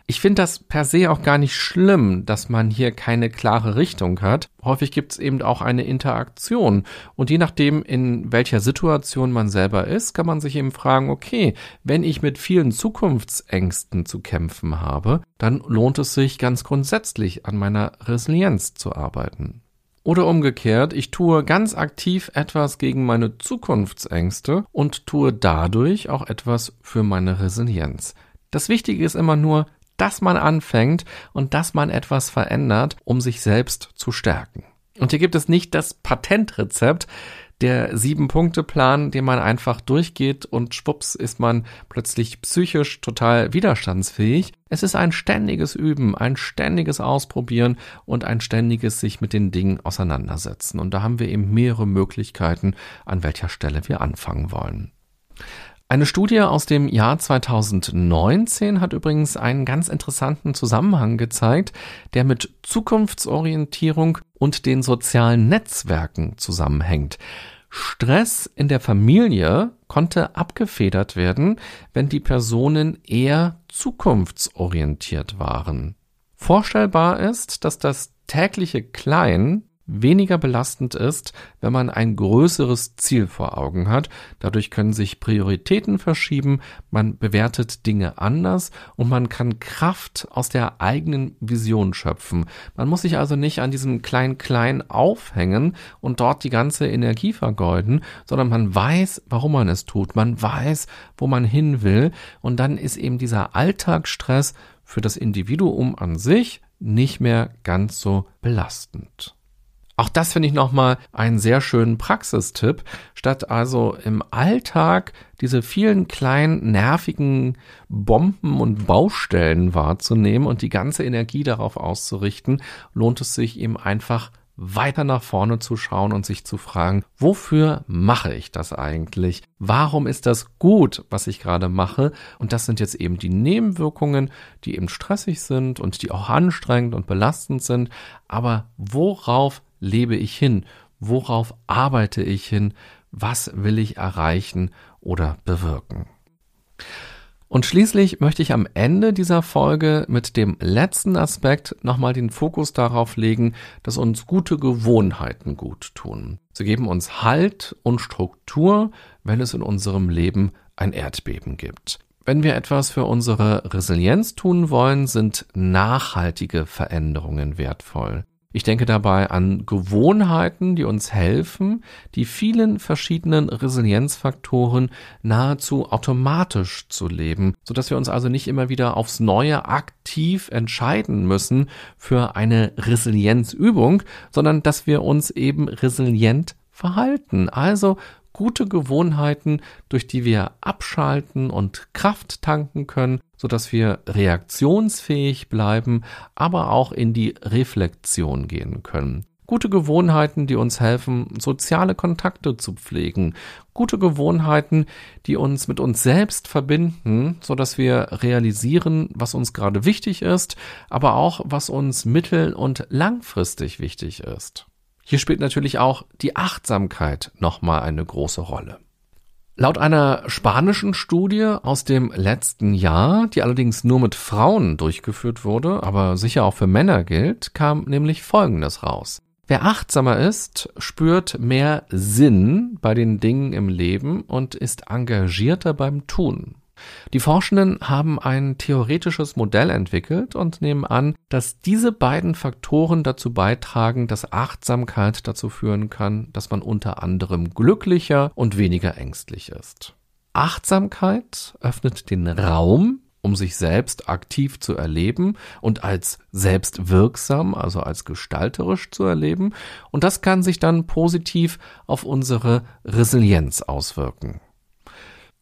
Ich finde das per se auch gar nicht schlimm, dass man hier keine klare Richtung hat. Häufig gibt es eben auch eine Interaktion. Und je nachdem, in welcher Situation man selber ist, kann man sich eben fragen, okay, wenn ich mit vielen Zukunftsängsten zu kämpfen habe, dann lohnt es sich ganz grundsätzlich an meiner Resilienz zu arbeiten. Oder umgekehrt, ich tue ganz aktiv etwas gegen meine Zukunftsängste und tue dadurch auch etwas für meine Resilienz. Das Wichtige ist immer nur, dass man anfängt und dass man etwas verändert, um sich selbst zu stärken. Und hier gibt es nicht das Patentrezept, der Sieben-Punkte-Plan, den man einfach durchgeht und schwupps ist man plötzlich psychisch total widerstandsfähig. Es ist ein ständiges Üben, ein ständiges Ausprobieren und ein ständiges sich mit den Dingen auseinandersetzen. Und da haben wir eben mehrere Möglichkeiten, an welcher Stelle wir anfangen wollen. Eine Studie aus dem Jahr 2019 hat übrigens einen ganz interessanten Zusammenhang gezeigt, der mit Zukunftsorientierung und den sozialen Netzwerken zusammenhängt. Stress in der Familie konnte abgefedert werden, wenn die Personen eher zukunftsorientiert waren. Vorstellbar ist, dass das tägliche Klein weniger belastend ist, wenn man ein größeres Ziel vor Augen hat. Dadurch können sich Prioritäten verschieben, man bewertet Dinge anders und man kann Kraft aus der eigenen Vision schöpfen. Man muss sich also nicht an diesem Klein-Klein aufhängen und dort die ganze Energie vergeuden, sondern man weiß, warum man es tut. Man weiß, wo man hin will und dann ist eben dieser Alltagsstress für das Individuum an sich nicht mehr ganz so belastend. Auch das finde ich nochmal einen sehr schönen Praxistipp. Statt also im Alltag diese vielen kleinen nervigen Bomben und Baustellen wahrzunehmen und die ganze Energie darauf auszurichten, lohnt es sich eben einfach weiter nach vorne zu schauen und sich zu fragen, wofür mache ich das eigentlich? Warum ist das gut, was ich gerade mache? Und das sind jetzt eben die Nebenwirkungen, die eben stressig sind und die auch anstrengend und belastend sind. Aber worauf lebe ich hin? Worauf arbeite ich hin? was will ich erreichen oder bewirken. Und schließlich möchte ich am Ende dieser Folge mit dem letzten Aspekt nochmal den Fokus darauf legen, dass uns gute Gewohnheiten gut tun. Sie geben uns Halt und Struktur, wenn es in unserem Leben ein Erdbeben gibt. Wenn wir etwas für unsere Resilienz tun wollen, sind nachhaltige Veränderungen wertvoll. Ich denke dabei an Gewohnheiten, die uns helfen, die vielen verschiedenen Resilienzfaktoren nahezu automatisch zu leben, so dass wir uns also nicht immer wieder aufs Neue aktiv entscheiden müssen für eine Resilienzübung, sondern dass wir uns eben resilient verhalten. Also gute Gewohnheiten, durch die wir abschalten und Kraft tanken können, so dass wir reaktionsfähig bleiben, aber auch in die Reflexion gehen können. Gute Gewohnheiten, die uns helfen, soziale Kontakte zu pflegen. Gute Gewohnheiten, die uns mit uns selbst verbinden, so dass wir realisieren, was uns gerade wichtig ist, aber auch was uns mittel- und langfristig wichtig ist. Hier spielt natürlich auch die Achtsamkeit nochmal eine große Rolle. Laut einer spanischen Studie aus dem letzten Jahr, die allerdings nur mit Frauen durchgeführt wurde, aber sicher auch für Männer gilt, kam nämlich Folgendes raus. Wer achtsamer ist, spürt mehr Sinn bei den Dingen im Leben und ist engagierter beim Tun. Die Forschenden haben ein theoretisches Modell entwickelt und nehmen an, dass diese beiden Faktoren dazu beitragen, dass Achtsamkeit dazu führen kann, dass man unter anderem glücklicher und weniger ängstlich ist. Achtsamkeit öffnet den Raum, um sich selbst aktiv zu erleben und als selbstwirksam, also als gestalterisch zu erleben. Und das kann sich dann positiv auf unsere Resilienz auswirken.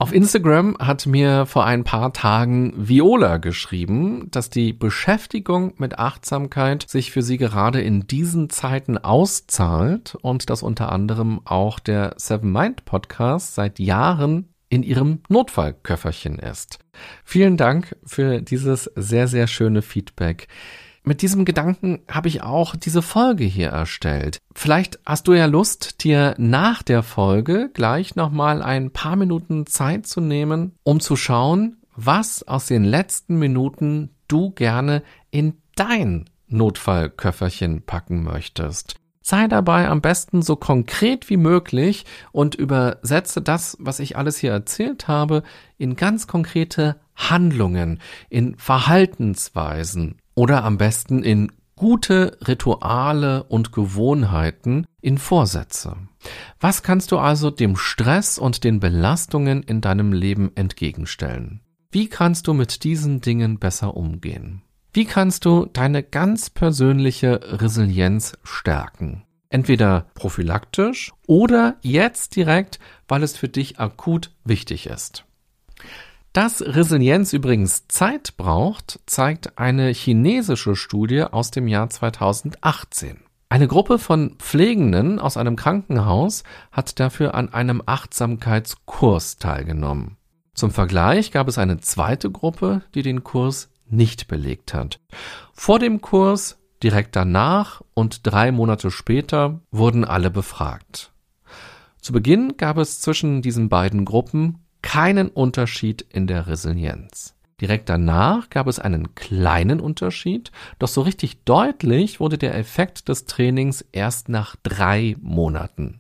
Auf Instagram hat mir vor ein paar Tagen Viola geschrieben, dass die Beschäftigung mit Achtsamkeit sich für sie gerade in diesen Zeiten auszahlt und dass unter anderem auch der Seven Mind Podcast seit Jahren in ihrem Notfallköfferchen ist. Vielen Dank für dieses sehr, sehr schöne Feedback. Mit diesem Gedanken habe ich auch diese Folge hier erstellt. Vielleicht hast du ja Lust, dir nach der Folge gleich nochmal ein paar Minuten Zeit zu nehmen, um zu schauen, was aus den letzten Minuten du gerne in dein Notfallköfferchen packen möchtest. Sei dabei am besten so konkret wie möglich und übersetze das, was ich alles hier erzählt habe, in ganz konkrete Handlungen, in Verhaltensweisen oder am besten in gute Rituale und Gewohnheiten in Vorsätze. Was kannst du also dem Stress und den Belastungen in deinem Leben entgegenstellen? Wie kannst du mit diesen Dingen besser umgehen? Wie kannst du deine ganz persönliche Resilienz stärken? Entweder prophylaktisch oder jetzt direkt, weil es für dich akut wichtig ist. Dass Resilienz übrigens Zeit braucht, zeigt eine chinesische Studie aus dem Jahr 2018. Eine Gruppe von Pflegenden aus einem Krankenhaus hat dafür an einem Achtsamkeitskurs teilgenommen. Zum Vergleich gab es eine zweite Gruppe, die den Kurs nicht belegt hat. Vor dem Kurs, direkt danach und drei Monate später wurden alle befragt. Zu Beginn gab es zwischen diesen beiden Gruppen keinen Unterschied in der Resilienz. Direkt danach gab es einen kleinen Unterschied, doch so richtig deutlich wurde der Effekt des Trainings erst nach drei Monaten.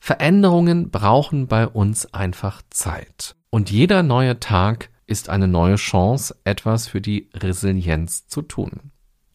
Veränderungen brauchen bei uns einfach Zeit. Und jeder neue Tag ist eine neue Chance, etwas für die Resilienz zu tun.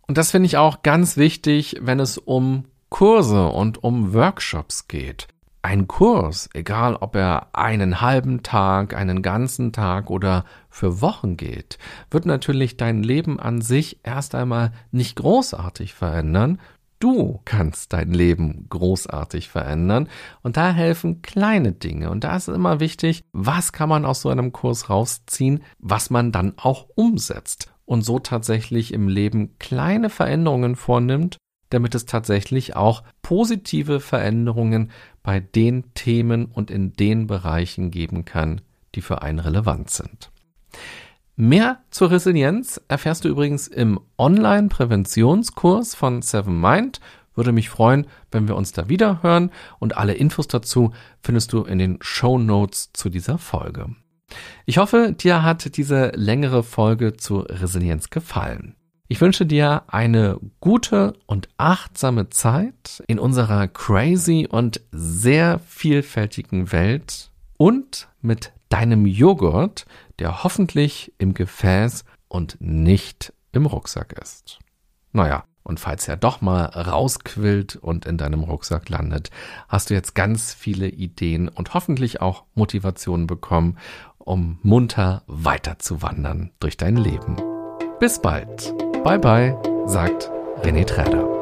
Und das finde ich auch ganz wichtig, wenn es um Kurse und um Workshops geht. Ein Kurs, egal ob er einen halben Tag, einen ganzen Tag oder für Wochen geht, wird natürlich dein Leben an sich erst einmal nicht großartig verändern. Du kannst dein Leben großartig verändern und da helfen kleine Dinge. Und da ist immer wichtig, was kann man aus so einem Kurs rausziehen, was man dann auch umsetzt und so tatsächlich im Leben kleine Veränderungen vornimmt, damit es tatsächlich auch positive Veränderungen bei den Themen und in den Bereichen geben kann, die für einen relevant sind. Mehr zur Resilienz erfährst du übrigens im Online-Präventionskurs von Seven Mind Würde mich freuen, wenn wir uns da wieder hören und alle Infos dazu findest du in den Show Notes zu dieser Folge. Ich hoffe, dir hat diese längere Folge zu Resilienz gefallen. Ich wünsche dir eine gute und achtsame Zeit in unserer crazy und sehr vielfältigen Welt und mit deinem Joghurt, der hoffentlich im Gefäß und nicht im Rucksack ist. Naja, und falls er doch mal rausquillt und in deinem Rucksack landet, hast du jetzt ganz viele Ideen und hoffentlich auch Motivationen bekommen, um munter weiter zu wandern durch dein Leben. Bis bald. Bye bye, sagt René Träder.